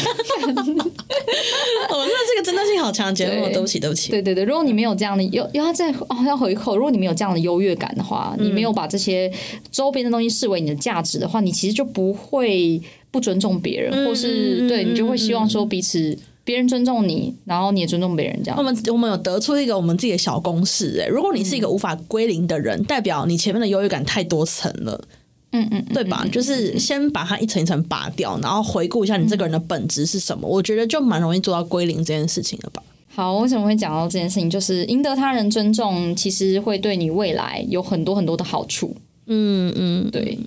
那这个针对性好强，节目对不起，对不起。对对对，如果你没有这样的又又要再哦要回扣，如果你没有这样的优越感的话，你没有把这些周边的东西视为你的价值的话，你其实就不会不尊重别人，或是对你就会希望说彼此别人尊重你，然后你也尊重别人。这样，我们我们有得出一个我们自己的小公式，哎，如果你是一个无法归零的人，代表你前面的优越感太多层了。嗯嗯，对吧？就是先把它一层一层拔掉，然后回顾一下你这个人的本质是什么。我觉得就蛮容易做到归零这件事情的吧。好，为什么会讲到这件事情？就是赢得他人尊重，其实会对你未来有很多很多的好处。嗯嗯，对。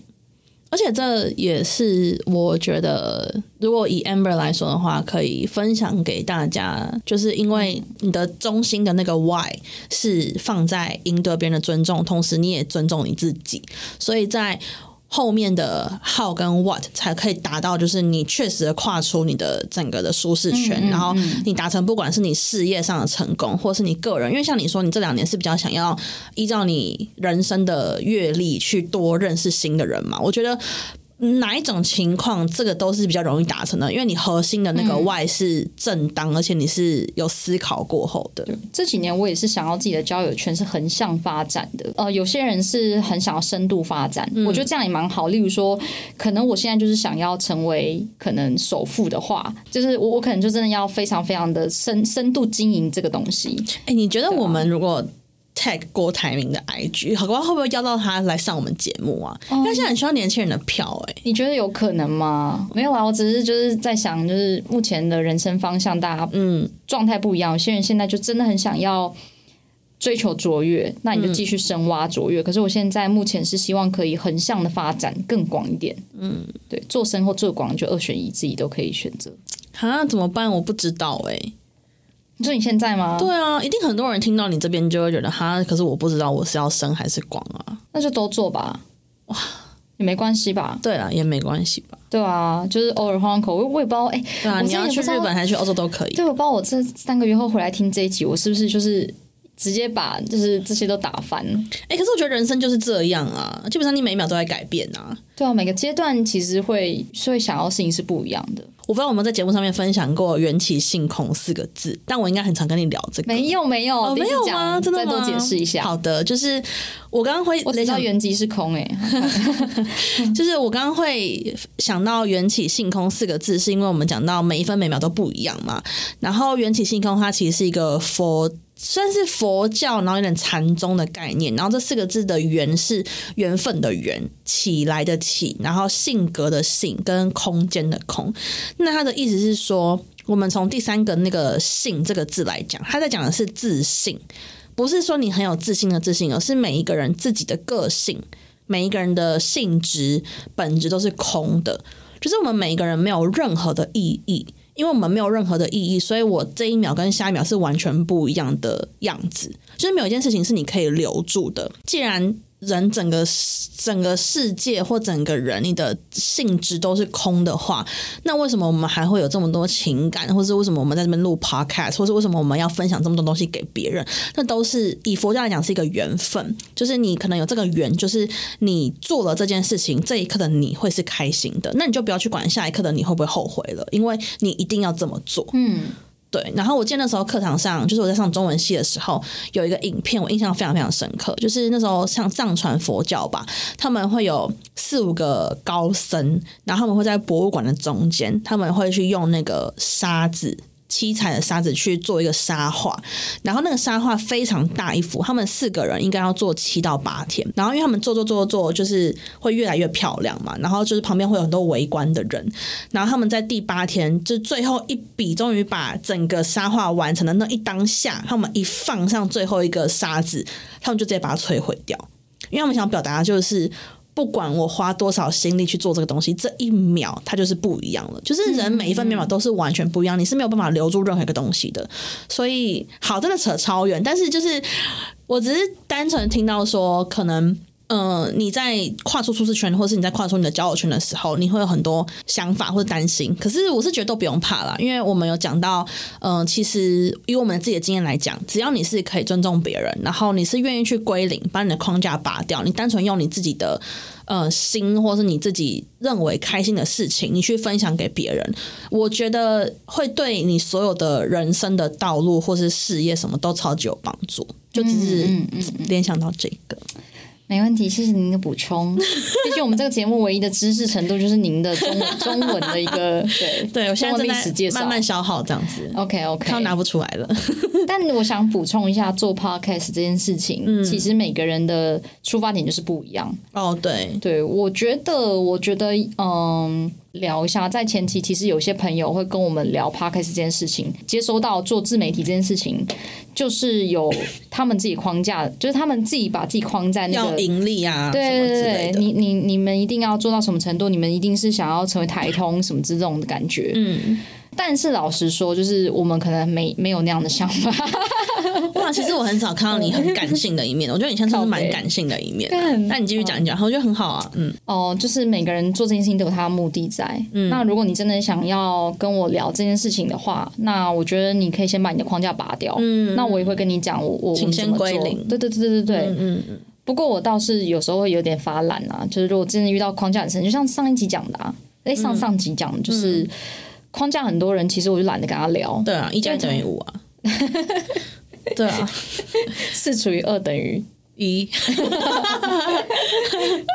而且这也是我觉得，如果以 Amber 来说的话，可以分享给大家，就是因为你的中心的那个 Why 是放在赢得别人的尊重，同时你也尊重你自己，所以在。后面的 how 跟 what 才可以达到，就是你确实的跨出你的整个的舒适圈，然后你达成不管是你事业上的成功，或是你个人，因为像你说，你这两年是比较想要依照你人生的阅历去多认识新的人嘛？我觉得。哪一种情况，这个都是比较容易达成的，因为你核心的那个外是正当，而且你是有思考过后的。这几年我也是想要自己的交友圈是横向发展的。呃，有些人是很想要深度发展，我觉得这样也蛮好。例如说，可能我现在就是想要成为可能首富的话，就是我我可能就真的要非常非常的深深度经营这个东西。哎，你觉得我们如果？tag 郭台铭的 IG，好，会不会邀到他来上我们节目啊？因为现在很需要年轻人的票，哎，你觉得有可能吗？没有啊，我只是就是在想，就是目前的人生方向，大家嗯状态不一样。有些人现在就真的很想要追求卓越，那你就继续深挖卓越。可是我现在目前是希望可以横向的发展更广一点，嗯，对，做深或做广就二选一，自己都可以选择。啊，怎么办？我不知道哎。你说你现在吗？对啊，一定很多人听到你这边就会觉得哈，可是我不知道我是要升还是广啊。那就都做吧，哇，也没关系吧？对啊，也没关系吧？对啊，就是偶尔换换口味，我也不知道哎。对啊，你要去日本还是去澳洲都可以。对，我不知道我这三个月后回来听这一集，我是不是就是直接把就是这些都打翻？哎，可是我觉得人生就是这样啊，基本上你每一秒都在改变啊。对啊，每个阶段其实会会想要事情是不一样的。我不知道我们在节目上面分享过“缘起性空”四个字，但我应该很常跟你聊这个。没有没有没有吗？真的吗？再多解释一下。好的，就是我刚刚会我知道缘起是空哎，(laughs) 就是我刚刚会想到“缘起性空”四个字，是因为我们讲到每一分每秒都不一样嘛。然后“缘起性空”它其实是一个佛。算是佛教，然后有点禅宗的概念。然后这四个字的“缘”是缘分的“缘”，起来的“起”，然后性格的“性”跟空间的“空”。那它的意思是说，我们从第三个那个“性”这个字来讲，他在讲的是自信，不是说你很有自信的自信，而是每一个人自己的个性，每一个人的性质本质都是空的，就是我们每一个人没有任何的意义。因为我们没有任何的意义，所以我这一秒跟下一秒是完全不一样的样子。就是没有一件事情是你可以留住的。既然人整个整个世界或整个人，你的性质都是空的话，那为什么我们还会有这么多情感，或是为什么我们在这边录 podcast，或是为什么我们要分享这么多东西给别人？那都是以佛教来讲是一个缘分，就是你可能有这个缘，就是你做了这件事情，这一刻的你会是开心的，那你就不要去管下一刻的你会不会后悔了，因为你一定要这么做。嗯。对，然后我记得那时候课堂上，就是我在上中文系的时候，有一个影片，我印象非常非常深刻。就是那时候像藏传佛教吧，他们会有四五个高僧，然后他们会在博物馆的中间，他们会去用那个沙子。七彩的沙子去做一个沙画，然后那个沙画非常大一幅，他们四个人应该要做七到八天，然后因为他们做做做做，就是会越来越漂亮嘛，然后就是旁边会有很多围观的人，然后他们在第八天就最后一笔，终于把整个沙画完成的那一当下，他们一放上最后一个沙子，他们就直接把它摧毁掉，因为他们想表达就是。不管我花多少心力去做这个东西，这一秒它就是不一样了。就是人每一分秒都是完全不一样，你是没有办法留住任何一个东西的。所以，好，真的扯超远。但是，就是我只是单纯听到说，可能。嗯，你在跨出舒适圈，或是你在跨出你的交友圈的时候，你会有很多想法或者担心。可是我是觉得都不用怕啦，因为我们有讲到，嗯，其实以我们自己的经验来讲，只要你是可以尊重别人，然后你是愿意去归零，把你的框架拔掉，你单纯用你自己的呃心，或是你自己认为开心的事情，你去分享给别人，我觉得会对你所有的人生的道路或是事业什么都超级有帮助。就只是联想到这个。没问题，谢谢您的补充。(laughs) 毕竟我们这个节目唯一的知识程度就是您的中文 (laughs) 中文的一个对对，我现在正在慢慢消耗这样子。OK OK，他拿不出来了。(laughs) 但我想补充一下，做 Podcast 这件事情，其实每个人的出发点就是不一样。哦，对对，我觉得，我觉得，嗯。聊一下，在前期其实有些朋友会跟我们聊 podcast 这件事情，接收到做自媒体这件事情，就是有他们自己框架，就是他们自己把自己框在那个盈利啊，对对对，你你你们一定要做到什么程度？你们一定是想要成为台通什么之这种的感觉，嗯。但是老实说，就是我们可能没没有那样的想法。(laughs) 哇，其实我很少看到你很感性的一面，我觉得你像是蛮感性的一面。那你继续讲一讲，我觉得很好啊。嗯，哦，就是每个人做这件事情都有他的目的在。嗯，那如果你真的想要跟我聊这件事情的话，那我觉得你可以先把你的框架拔掉。嗯，那我也会跟你讲，我我请先归零。对对对对对对。嗯嗯。不过我倒是有时候会有点发懒啊，就是如果真的遇到框架很深，就像上一集讲的啊，哎，上上集讲的就是。框架很多人，其实我就懒得跟他聊。对啊，一加一等于五啊。(laughs) 对啊，四除以二等于一。(laughs)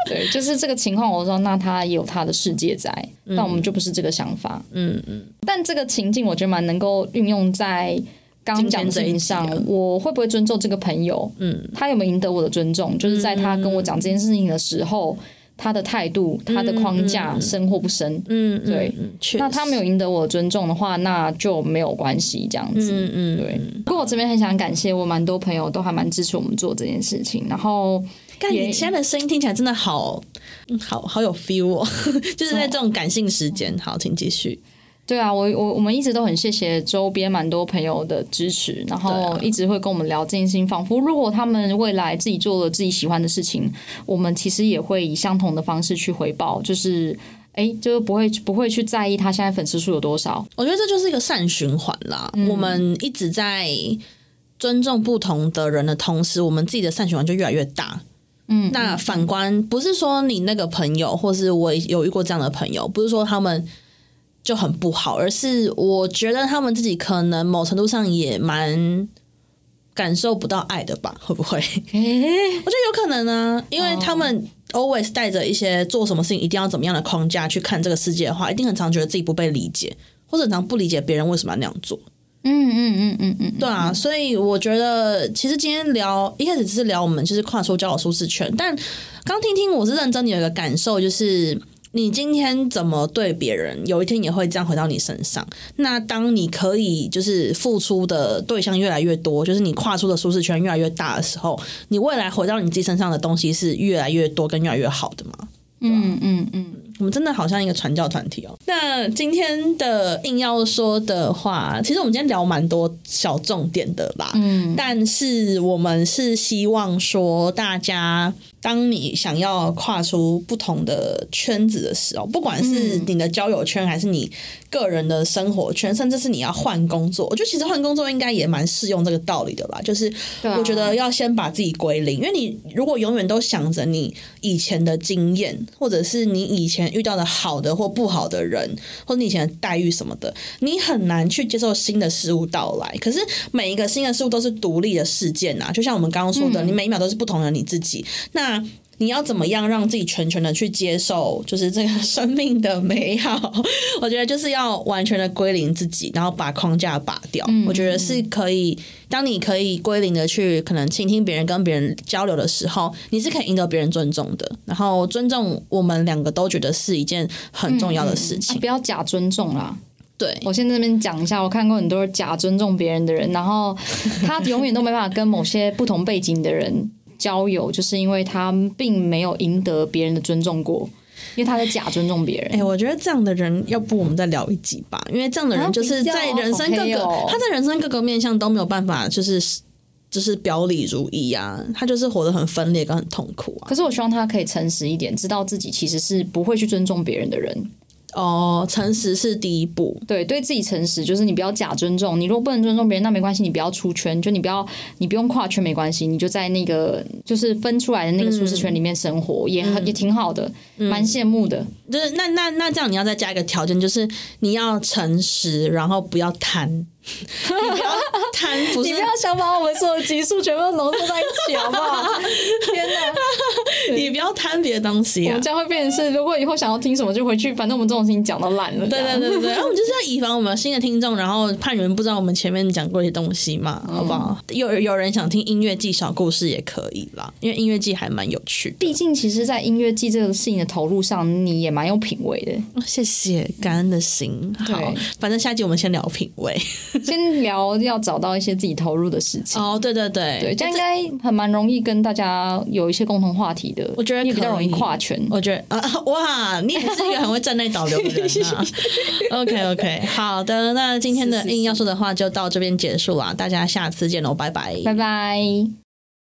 对，就是这个情况。我说，那他也有他的世界在，但我们就不是这个想法。嗯嗯。但这个情境，我觉得蛮能够运用在刚讲的事情上。我会不会尊重这个朋友？嗯，他有没有赢得我的尊重？就是在他跟我讲这件事情的时候。他的态度，他的框架深或不深？嗯，对。那他没有赢得我尊重的话，那就没有关系，这样子。嗯嗯，对。不过我这边很想感谢我蛮多朋友，都还蛮支持我们做这件事情。然后，但你现在的声音听起来真的好，好好有 feel，哦，(laughs) 就是在这种感性时间。好，请继续。对啊，我我我们一直都很谢谢周边蛮多朋友的支持，然后一直会跟我们聊这件事情。仿佛如果他们未来自己做了自己喜欢的事情，我们其实也会以相同的方式去回报，就是哎，就是不会不会去在意他现在粉丝数有多少。我觉得这就是一个善循环啦。我们一直在尊重不同的人的同时，我们自己的善循环就越来越大。嗯，那反观不是说你那个朋友，或是我有遇过这样的朋友，不是说他们。就很不好，而是我觉得他们自己可能某程度上也蛮感受不到爱的吧？会不会？我觉得有可能呢，因为他们 always 带着一些做什么事情一定要怎么样的框架去看这个世界的话，一定很常觉得自己不被理解，或者常不理解别人为什么要那样做。嗯嗯嗯嗯嗯，对啊，所以我觉得其实今天聊一开始只是聊我们就是跨出交友舒适圈，但刚听听我是认真的有一个感受，就是你今天怎么对别人，有一天也会这样回到你身上。那当你可以就是付出的对象越来越多，就是你跨出的舒适圈越来越大的时候，你未来回到你自己身上的东西是越来越多跟越来越好的嘛？嗯嗯嗯，我们真的好像一个传教团体哦。那今天的硬要说的话，其实我们今天聊蛮多小重点的啦。嗯，但是我们是希望说大家。当你想要跨出不同的圈子的时候，不管是你的交友圈，还是你个人的生活圈，甚至是你要换工作，我觉得其实换工作应该也蛮适用这个道理的吧。就是我觉得要先把自己归零，因为你如果永远都想着你以前的经验，或者是你以前遇到的好的或不好的人，或者你以前的待遇什么的，你很难去接受新的事物到来。可是每一个新的事物都是独立的事件啊，就像我们刚刚说的，你每一秒都是不同的你自己。那你要怎么样让自己全权的去接受，就是这个生命的美好？我觉得就是要完全的归零自己，然后把框架拔掉。我觉得是可以，当你可以归零的去可能倾听别人、跟别人交流的时候，你是可以赢得别人尊重的。然后尊重，我们两个都觉得是一件很重要的事情。不要假尊重啦。对我先在那边讲一下，我看过很多假尊重别人的人，然后他永远都没办法跟某些不同背景的人。交友就是因为他并没有赢得别人的尊重过，因为他在假尊重别人。哎，我觉得这样的人，要不我们再聊一集吧？因为这样的人就是在人生各个他在人生各个面向都没有办法，就是就是表里如一啊，他就是活得很分裂跟很痛苦啊。可是我希望他可以诚实一点，知道自己其实是不会去尊重别人的人。哦，诚实是第一步。对，对自己诚实，就是你不要假尊重。你如果不能尊重别人，那没关系，你不要出圈，就你不要，你不用跨圈，没关系，你就在那个就是分出来的那个舒适圈里面生活，也很也挺好的，蛮羡慕的。就是那那那这样，你要再加一个条件，就是你要诚实，然后不要贪。你不要贪，不是你不要想把我们所有的激素全部都浓缩在一起，好不好？(laughs) 天哪！你不要贪别的东西，我们将会变成是，如果以后想要听什么就回去，反正我们这种事情讲到烂了。对对对对对，然后我们就是要以防我们新的听众，然后怕你们不知道我们前面讲过一些东西嘛，好不好？有有人想听音乐季小故事也可以啦，因为音乐季还蛮有趣的。毕竟，其实，在音乐季这个事情的投入上，你也蛮有品味的。谢谢，感恩的心。好，反正下集我们先聊品味。(laughs) 先聊要找到一些自己投入的事情哦，对对对，对，这样应该很蛮容易跟大家有一些共同话题的。我觉得比较容易跨圈。我觉得啊，(laughs) 哇，你也是一个很会站内导流的人啊。(laughs) OK OK，好的，那今天的硬要说的话就到这边结束了，大家下次见喽，拜拜，拜拜。